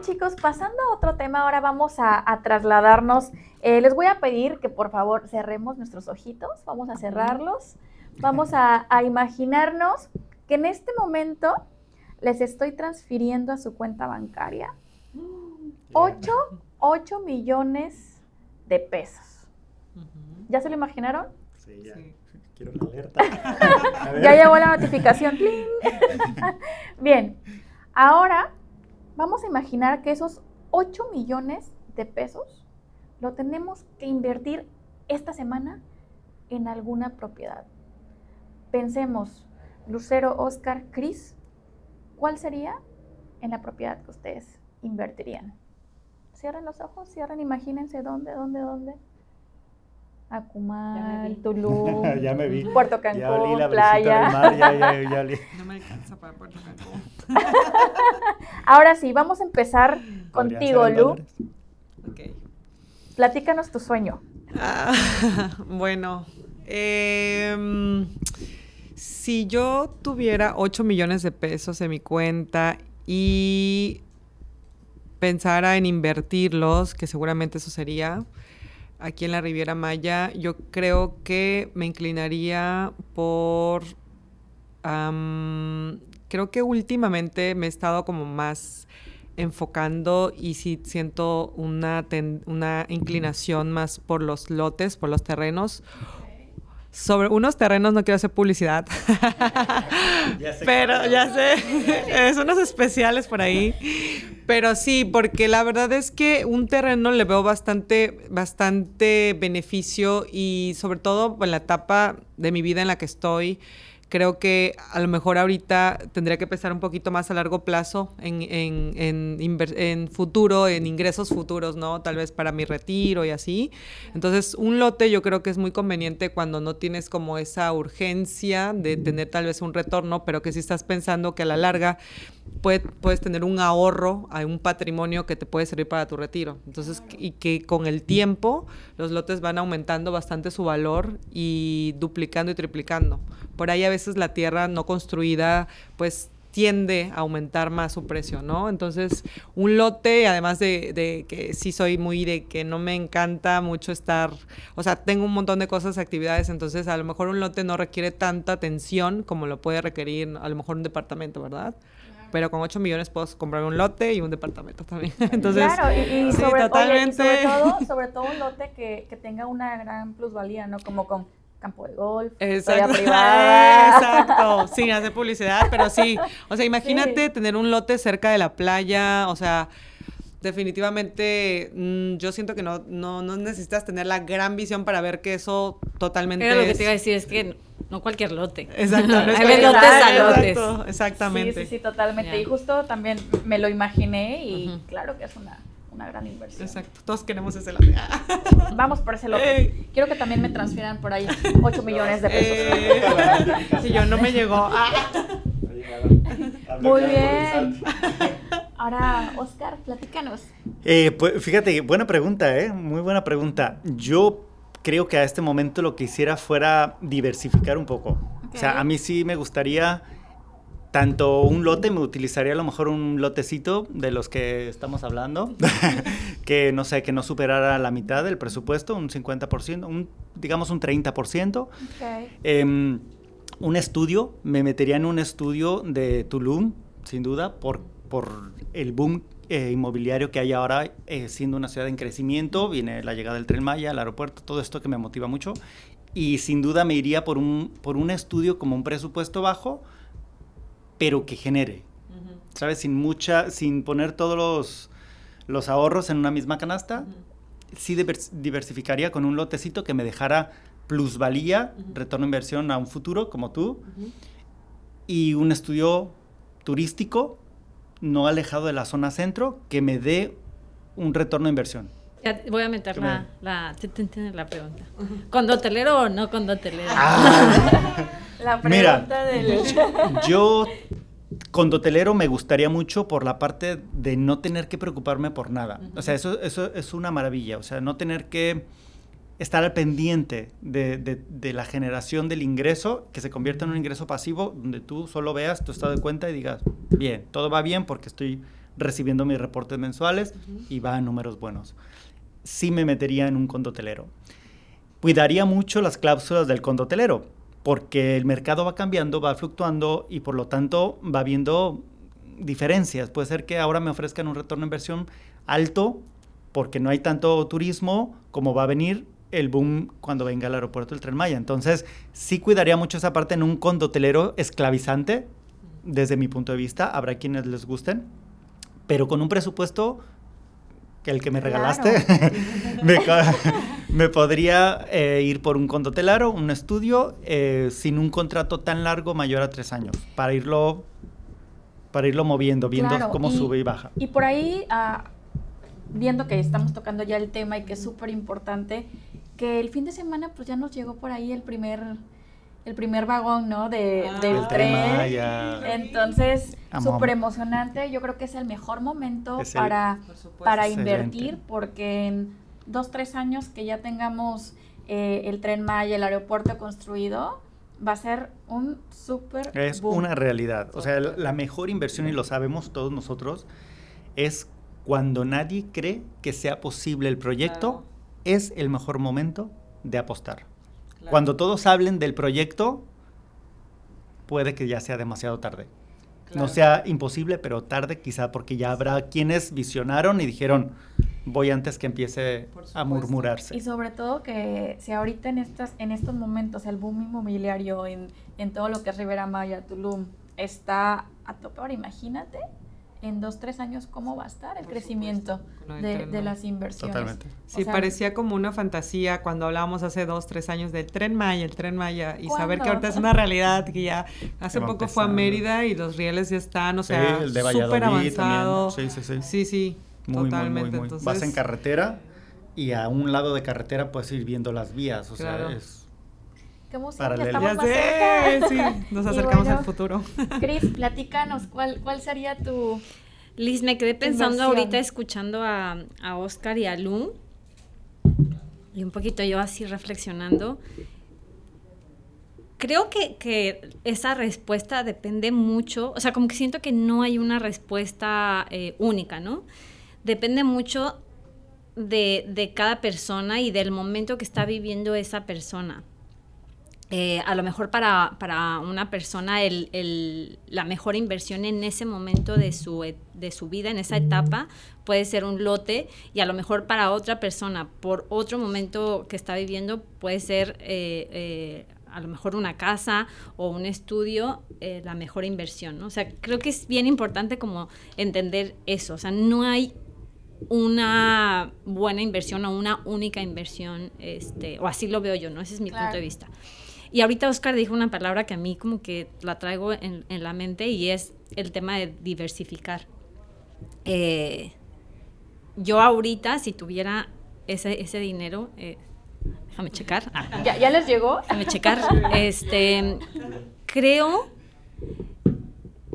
bien, chicos, pasando a otro tema, ahora vamos a, trasladarnos. Eh, les voy a pedir que por favor cerremos nuestros ojitos, vamos a cerrarlos, vamos a, imaginarnos que en este momento les estoy transfiriendo a su cuenta bancaria 8, 8 millones de pesos. ¿Ya se lo imaginaron? Sí, ya. Quiero una alerta. ya llegó la notificación. Bien, ahora vamos a imaginar que esos 8 millones de pesos lo tenemos que invertir esta semana en alguna propiedad. Pensemos, Lucero, Oscar, Cris, ¿cuál sería en la propiedad que ustedes invertirían? Cierren los ojos, cierren, imagínense dónde, dónde, dónde. Acumal, Tulum, ya me vi. Puerto Cancún, ya olí la playa. Mar, ya, ya, ya olí. No me alcanza para Puerto Cancún. Ahora sí, vamos a empezar contigo, Lu. Okay. Platícanos tu sueño. Ah, bueno, em, si yo tuviera 8 millones de pesos en mi cuenta y pensara en invertirlos, que seguramente eso sería, aquí en la Riviera Maya, yo creo que me inclinaría por... creo que últimamente me he estado como más enfocando y sí siento una, una inclinación más por los lotes, por los terrenos sobre unos terrenos, no quiero hacer publicidad, pero ya sé, es unos especiales por ahí, pero sí, porque la verdad es que un terreno le veo bastante, bastante beneficio y sobre todo en la etapa de mi vida en la que estoy, creo que a lo mejor ahorita tendría que pensar un poquito más a largo plazo en, en, en, futuro, en ingresos futuros, ¿no? Tal vez para mi retiro y así. Entonces, un lote yo creo que es muy conveniente cuando no tienes como esa urgencia de tener tal vez un retorno, pero que si estás pensando que a la larga puedes tener un ahorro, hay un patrimonio que te puede servir para tu retiro. Entonces, y que con el tiempo los lotes van aumentando bastante su valor y duplicando y triplicando. Por ahí a veces la tierra no construida, pues tiende a aumentar más su precio, ¿no? Entonces, un lote, además de, de, que sí soy muy de que no me encanta mucho estar, o sea, tengo un montón de cosas, actividades, entonces a lo mejor un lote no requiere tanta atención como lo puede requerir a lo mejor un departamento, ¿verdad? pero con 8 millones puedo comprar un lote y un departamento también. Entonces, claro, y, sobre, todo, sobre todo un lote que, que tenga una gran plusvalía, ¿no? Como con campo de golf, Exacto. privada. Exacto, sin hacer publicidad, pero sí. O sea, imagínate tener un lote cerca de la playa, o sea, definitivamente mm, yo siento que no, no, no, necesitas tener la gran visión para ver que eso totalmente Pero lo que te iba a decir es que no cualquier lote. Exacto. Hay lotes a lotes. exactamente. Sí, sí, sí, totalmente. Y justo también me lo imaginé y claro que es una, una gran inversión. Exacto. Todos queremos ese lote. Vamos por ese lote. Quiero que también me transfieran por ahí 8 millones de pesos. Eh, si yo no me llegó. Muy bien. Ahora, Oscar, platícanos. Eh, pues fíjate, buena pregunta, ¿eh? Muy buena pregunta. Yo creo que a este momento lo que hiciera fuera diversificar un poco. O sea, a mí sí me gustaría tanto un lote, me utilizaría a lo mejor un lotecito de los que estamos hablando, que no sé, que no superara la mitad del presupuesto, un 50%, un, digamos un 30%. Em, un estudio, me metería en un estudio de Tulum, sin duda, por, por el boom eh, inmobiliario que hay ahora, eh, siendo una ciudad en crecimiento, viene la llegada del Tren Maya, el aeropuerto, todo esto que me motiva mucho. Y sin duda me iría por un, por un estudio como un presupuesto bajo, pero que genere, ¿sabes? Sin mucha, sin poner todos los, los ahorros en una misma canasta. Sí diversificaría con un lotecito que me dejara plusvalía, retorno de inversión a un futuro, como tú, y un estudio turístico no alejado de la zona centro que me dé un retorno de inversión. voy a meter la, la, la, pregunta. ¿Con o no con Ah. la pregunta del... yo con dotelero me gustaría mucho por la parte de no tener que preocuparme por nada. O sea, eso, eso es una maravilla. O sea, no tener que estar al pendiente de, de, la generación del ingreso, que se convierta en un ingreso pasivo, donde tú solo veas tu estado de cuenta y digas, bien, todo va bien porque estoy recibiendo mis reportes mensuales y va a números buenos. Sí me metería en un condotelero. Cuidaría mucho las cláusulas del condotelero, porque el mercado va cambiando, va fluctuando y por lo tanto va viendo diferencias. Puede ser que ahora me ofrezcan un retorno de inversión alto porque no hay tanto turismo como va a venir el boom cuando venga al aeropuerto del Tren Maya. Entonces, sí cuidaría mucho esa parte en un condotelero esclavizante, desde mi punto de vista. Habrá quienes les gusten, pero con un presupuesto que el que me regalaste, me, podría eh, ir por un condotelero, un estudio, eh, sin un contrato tan largo, mayor a tres años, para irlo, para irlo moviendo, viendo cómo sube y baja. Y por ahí, ah, viendo que estamos tocando ya el tema y que es súper importante, que el fin de semana pues ya nos llegó por ahí el primer el primer vagón, ¿no? De, ah. del tren. Entonces, súper emocionante. Yo creo que es el mejor momento para, para invertir porque en dos, tres años que ya tengamos eh, el tren Maya, el aeropuerto construido, va a ser un súper Es una realidad. O sea, la mejor inversión, y lo sabemos todos nosotros, es cuando nadie cree que sea posible el proyecto es el mejor momento de apostar. Cuando todos hablen del proyecto, puede que ya sea demasiado tarde. No sea imposible, pero tarde quizá porque ya habrá quienes visionaron y dijeron, voy antes que empiece a murmurarse. Y sobre todo que si ahorita en, estas, en estos momentos el boom inmobiliario en, en todo lo que es Rivera Maya, Tulum, está a tope, ahora imagínate en dos, tres años cómo va a estar el crecimiento de, las inversiones. Totalmente. Sí, parecía como una fantasía cuando hablábamos hace dos, tres años del Tren Maya, el Tren Maya, y saber que ahorita es una realidad, que ya hace poco fue a Mérida y los rieles ya están, o sea, súper avanzado. Sí, sí, sí. Sí, sí, totalmente. Entonces, Vas en carretera y a un lado de carretera puedes ir viendo las vías, o sea, es sí, nos acercamos al futuro. Cris, platícanos, ¿cuál, ¿cuál sería tu... Liz, me quedé pensando ahorita escuchando a, a Oscar y a Lu y un poquito yo así reflexionando. Creo que, que, esa respuesta depende mucho, o sea, como que siento que no hay una respuesta eh, única, ¿no? Depende mucho de, de, cada persona y del momento que está viviendo esa persona. Eh, a lo mejor para, para una persona el, el, la mejor inversión en ese momento de su, e, de su vida, en esa etapa, puede ser un lote y a lo mejor para otra persona, por otro momento que está viviendo, puede ser eh, eh, a lo mejor una casa o un estudio, la mejor inversión. ¿no? O sea, creo que es bien importante como entender eso. O sea, no hay una buena inversión o una única inversión, este, o así lo veo yo, ¿no? Ese es mi punto de vista. Y ahorita Oscar dijo una palabra que a mí como que la traigo en, la mente y es el tema de diversificar. Eh, yo ahorita, si tuviera ese, ese dinero, eh, déjame checar. Ah. ¿Ya, ¿Ya, les llegó? Déjame checar. Este, creo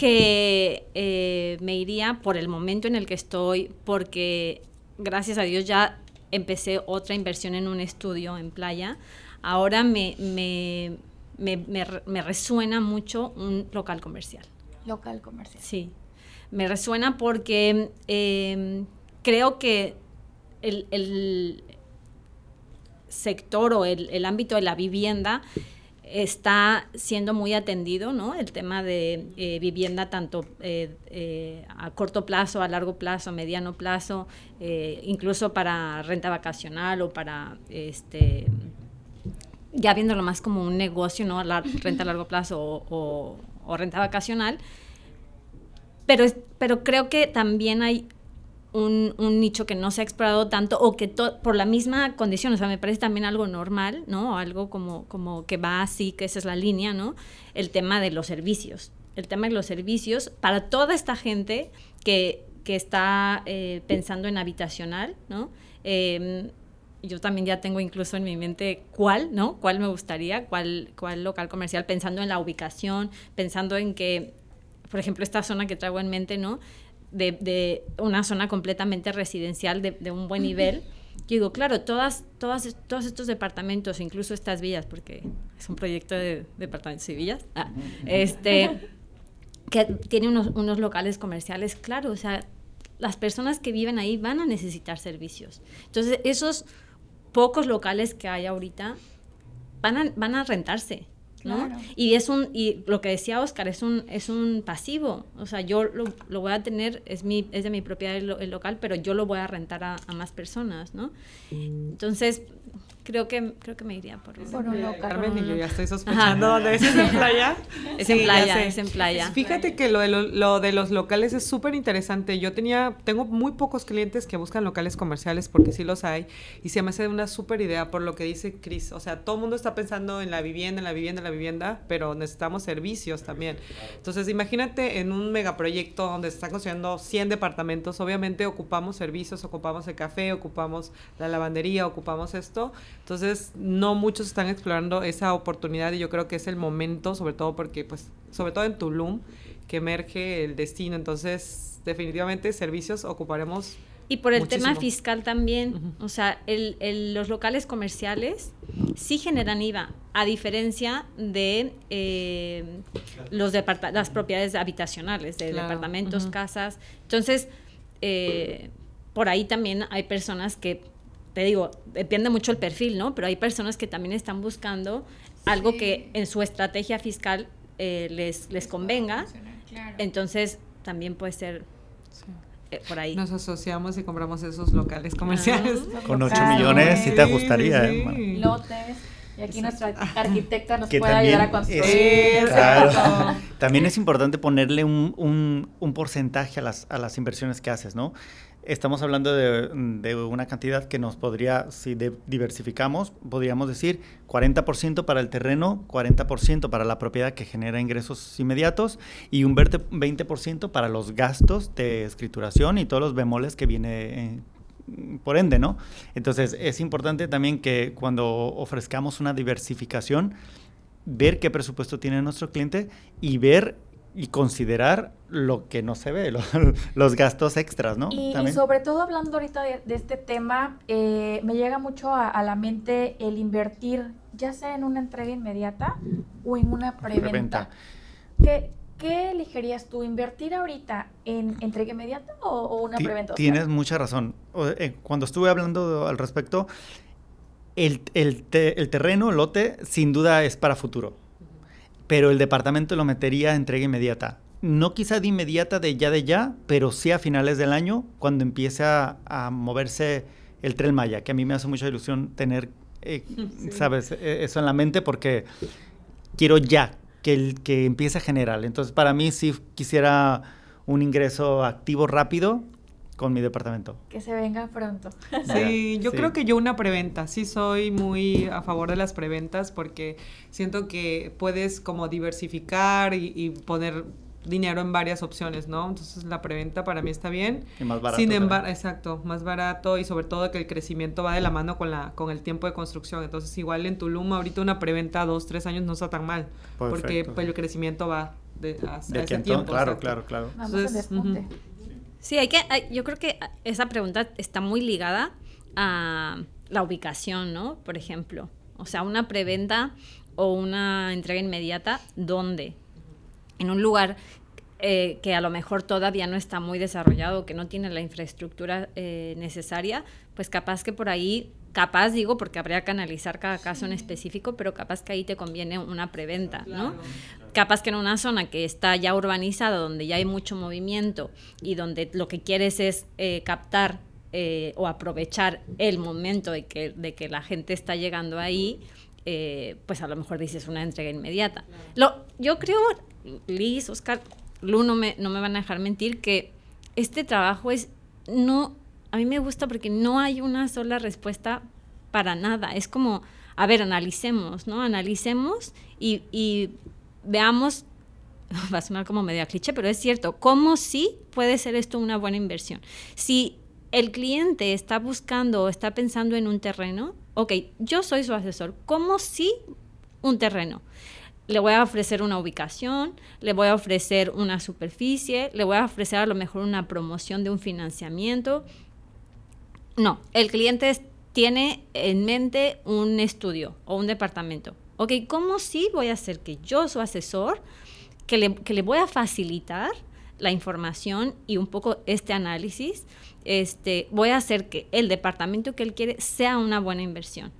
que eh, me iría por el momento en el que estoy, porque gracias a Dios ya empecé otra inversión en un estudio en playa ahora me, me, me, resuena mucho un local comercial. Local comercial. Sí, me resuena porque em, creo que el, sector o el, ámbito de la vivienda está siendo muy atendido, ¿no? El tema de eh, vivienda tanto eh, eh, a corto plazo, a largo plazo, a mediano plazo, incluso para renta vacacional o para este ya viéndolo más como un negocio, ¿no? La renta a largo plazo o, renta vacacional. Pero, pero creo que también hay un, nicho que no se ha explorado tanto o que por la misma condición, o sea, me parece también algo normal, ¿no? Algo como, como que va así, que esa es la línea, ¿no? El tema de los servicios. El tema de los servicios para toda esta gente que, que está eh, pensando en habitacional, ¿no? Em, yo también ya tengo incluso en mi mente cuál, ¿no? Cuál me gustaría, cuál, cuál local comercial, pensando en la ubicación, pensando en que, por ejemplo, esta zona que traigo en mente, ¿no? De, de una zona completamente residencial de, de un buen nivel. Yo digo, claro, todas, todas, todos estos departamentos, incluso estas villas, porque es un proyecto de departamentos y villas, ah, este, que tiene unos, unos locales comerciales, claro, o sea, las personas que viven ahí van a necesitar servicios. Entonces, esos pocos locales que hay ahorita van a, van a rentarse. ¿No? Y es un, y lo que decía Oscar, es un, es un pasivo. O sea, yo lo, lo voy a tener, es mi, es de mi propiedad el, local, pero yo lo voy a rentar a, a más personas, ¿no? Entonces, creo que creo que me iría por, por un local. Carmen y yo ya estoy sospechando dónde es, en playa. Es en playa, es en playa. Fíjate que lo de, lo, de los locales es súper interesante. Yo tenía, tengo muy pocos clientes que buscan locales comerciales porque sí los hay y se me hace una súper idea por lo que dice Cris. O sea, todo el mundo está pensando en la vivienda, en la vivienda, en la vivienda, pero necesitamos servicios también. Entonces, imagínate en un megaproyecto donde se están construyendo 100 departamentos, obviamente ocupamos servicios, ocupamos el café, ocupamos la lavandería, ocupamos esto entonces, no muchos están explorando esa oportunidad y yo creo que es el momento, sobre todo porque, pues, sobre todo en Tulum, que emerge el destino. Entonces, definitivamente servicios ocuparemos. Y por el tema fiscal también, o sea, el, los locales comerciales sí generan IVA, a diferencia de eh, los las propiedades habitacionales, de departamentos, casas. Entonces, eh, por ahí también hay personas que te digo, depende mucho el perfil, ¿no? Pero hay personas que también están buscando algo que en su estrategia fiscal eh, les, les convenga. Entonces, también puede ser eh, por ahí. Nos asociamos y compramos esos locales comerciales. Con 8 millones sí te gustaría. ¿eh? Lotes. Y aquí nuestra arquitecta nos puede ayudar a construir. También es importante ponerle un, un, un porcentaje a las, a las inversiones que haces, ¿no? Estamos hablando de, una cantidad que nos podría, si diversificamos, podríamos decir 40% para el terreno, 40% para la propiedad que genera ingresos inmediatos y un 20% para los gastos de escrituración y todos los bemoles que viene por ende, ¿no? Entonces es importante también que cuando ofrezcamos una diversificación, ver qué presupuesto tiene nuestro cliente y ver y considerar lo que no se ve, los, gastos extras, ¿no? Y, sobre todo hablando ahorita de, este tema, eh, me llega mucho a, la mente el invertir, ya sea en una entrega inmediata o en una preventa. ¿Qué, ¿Qué, elegirías tú? ¿Invertir ahorita en entrega inmediata o, una preventa? Tienes mucha razón. Eh, cuando estuve hablando al respecto, el, el, el terreno, el lote, sin duda es para futuro pero el departamento lo metería a entrega inmediata. No quizá de inmediata, de ya de ya, pero sí a finales del año, cuando empiece a, moverse el tren Maya, que a mí me hace mucha ilusión tener, eh, ¿sabes?, e, eso en la mente porque quiero ya que, el, que empiece a generar. Entonces, para mí sí quisiera un ingreso activo rápido con mi departamento. Que se venga pronto. Sí, yo creo que yo una preventa, sí soy muy a favor de las preventas porque siento que puedes como diversificar y, poner dinero en varias opciones, ¿no? Entonces la preventa para mí está bien. Y más barato. Sin embargo, exacto, más barato y sobre todo que el crecimiento va de la mano con la con el tiempo de construcción. Entonces igual en Tulum ahorita una preventa dos, tres años no está tan mal porque pues, el crecimiento va de, ese tiempo. Claro, claro, claro, Entonces, Sí, hay que, yo creo que esa pregunta está muy ligada a la ubicación, ¿no? Por ejemplo, o sea, una preventa o una entrega inmediata, ¿dónde? En un lugar eh, que a lo mejor todavía no está muy desarrollado, que no tiene la infraestructura eh, necesaria, pues capaz que por ahí, capaz digo, porque habría que analizar cada caso en específico, pero capaz que ahí te conviene una preventa, ¿no? capaz que en una zona que está ya urbanizada, donde ya hay mucho movimiento y donde lo que quieres es eh, captar eh, o aprovechar el momento de que, de que la gente está llegando ahí, eh, pues a lo mejor dices una entrega inmediata. Lo, yo creo, Liz, Oscar, Lu no me, no me van a dejar mentir, que este trabajo es, no, a mí me gusta porque no hay una sola respuesta para nada. Es como, a ver, analicemos, ¿no? Analicemos y, y veamos, va a sonar como medio cliché, pero es cierto, cómo sí puede ser esto una buena inversión. Si el cliente está buscando o está pensando en un terreno, ok, yo soy su asesor, ¿cómo sí un terreno? Le voy a ofrecer una ubicación, le voy a ofrecer una superficie, le voy a ofrecer a lo mejor una promoción de un financiamiento. No, el cliente tiene en mente un estudio o un departamento. Ok, ¿cómo sí voy a hacer que yo, su asesor, que le, que le voy a facilitar la información y un poco este análisis, este, voy a hacer que el departamento que él quiere sea una buena inversión.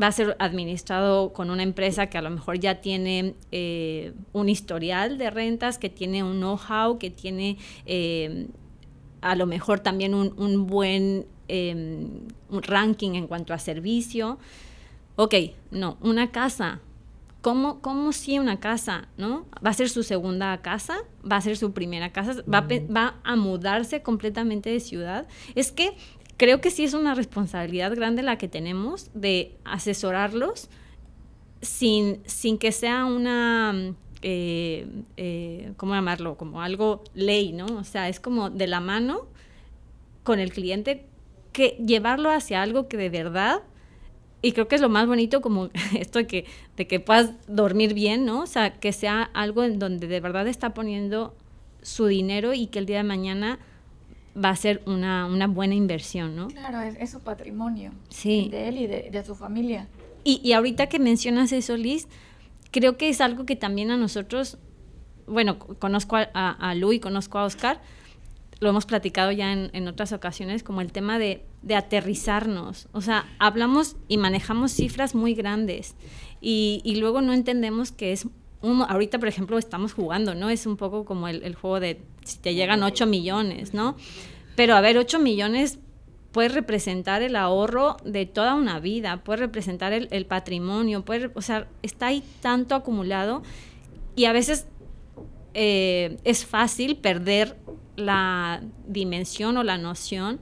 Va a ser administrado con una empresa que a lo mejor ya tiene eh, un historial de rentas, que tiene un know-how, que tiene eh, a lo mejor también un, buen em, ranking en cuanto a servicio. Ok, no, una casa ¿Cómo, ¿Cómo si una casa, no? Va a ser su segunda casa, va a ser su primera casa, va, va a mudarse completamente de ciudad. Es que creo que sí es una responsabilidad grande la que tenemos de asesorarlos sin, sin que sea una, eh, eh, ¿cómo llamarlo? Como algo ley, ¿no? O sea, es como de la mano con el cliente que llevarlo hacia algo que de verdad y creo que es lo más bonito como esto de que, de que puedas dormir bien, ¿no? O sea, que sea algo en donde de verdad está poniendo su dinero y que el día de mañana va a ser una, una buena inversión, ¿no? Claro, es, su patrimonio. Sí. De él y de, su familia. Y, y, ahorita que mencionas eso, Liz, creo que es algo que también a nosotros, bueno, conozco a, a, Lu y conozco a Oscar, lo hemos platicado ya en, en otras ocasiones, como el tema de de aterrizarnos. O sea, hablamos y manejamos cifras muy grandes y, luego no entendemos que es un, ahorita, por ejemplo, estamos jugando, ¿no? Es un poco como el, juego de si te llegan 8 millones, ¿no? Pero a ver, 8 millones puede representar el ahorro de toda una vida, puede representar el, patrimonio, puede, o sea, está ahí tanto acumulado y a veces eh, es fácil perder la dimensión o la noción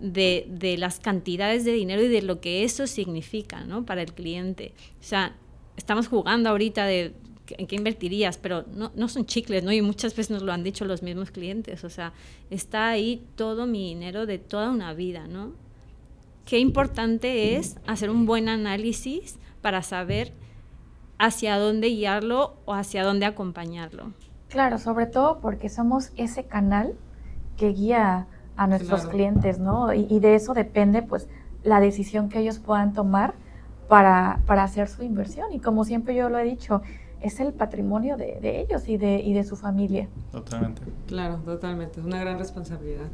de, de, las cantidades de dinero y de lo que eso significa ¿no? para el cliente. O sea, estamos jugando ahorita de en qué invertirías, pero no, no son chicles, ¿no? Y muchas veces nos lo han dicho los mismos clientes. O sea, está ahí todo mi dinero de toda una vida, ¿no? Qué importante es hacer un buen análisis para saber hacia dónde guiarlo o hacia dónde acompañarlo. Claro, sobre todo porque somos ese canal que guía a nuestros clientes, ¿no? Y, de eso depende, pues, la decisión que ellos puedan tomar para, para, hacer su inversión. Y como siempre yo lo he dicho, es el patrimonio de, de ellos y de, y de su familia. Totalmente. Claro, totalmente. Es una gran responsabilidad.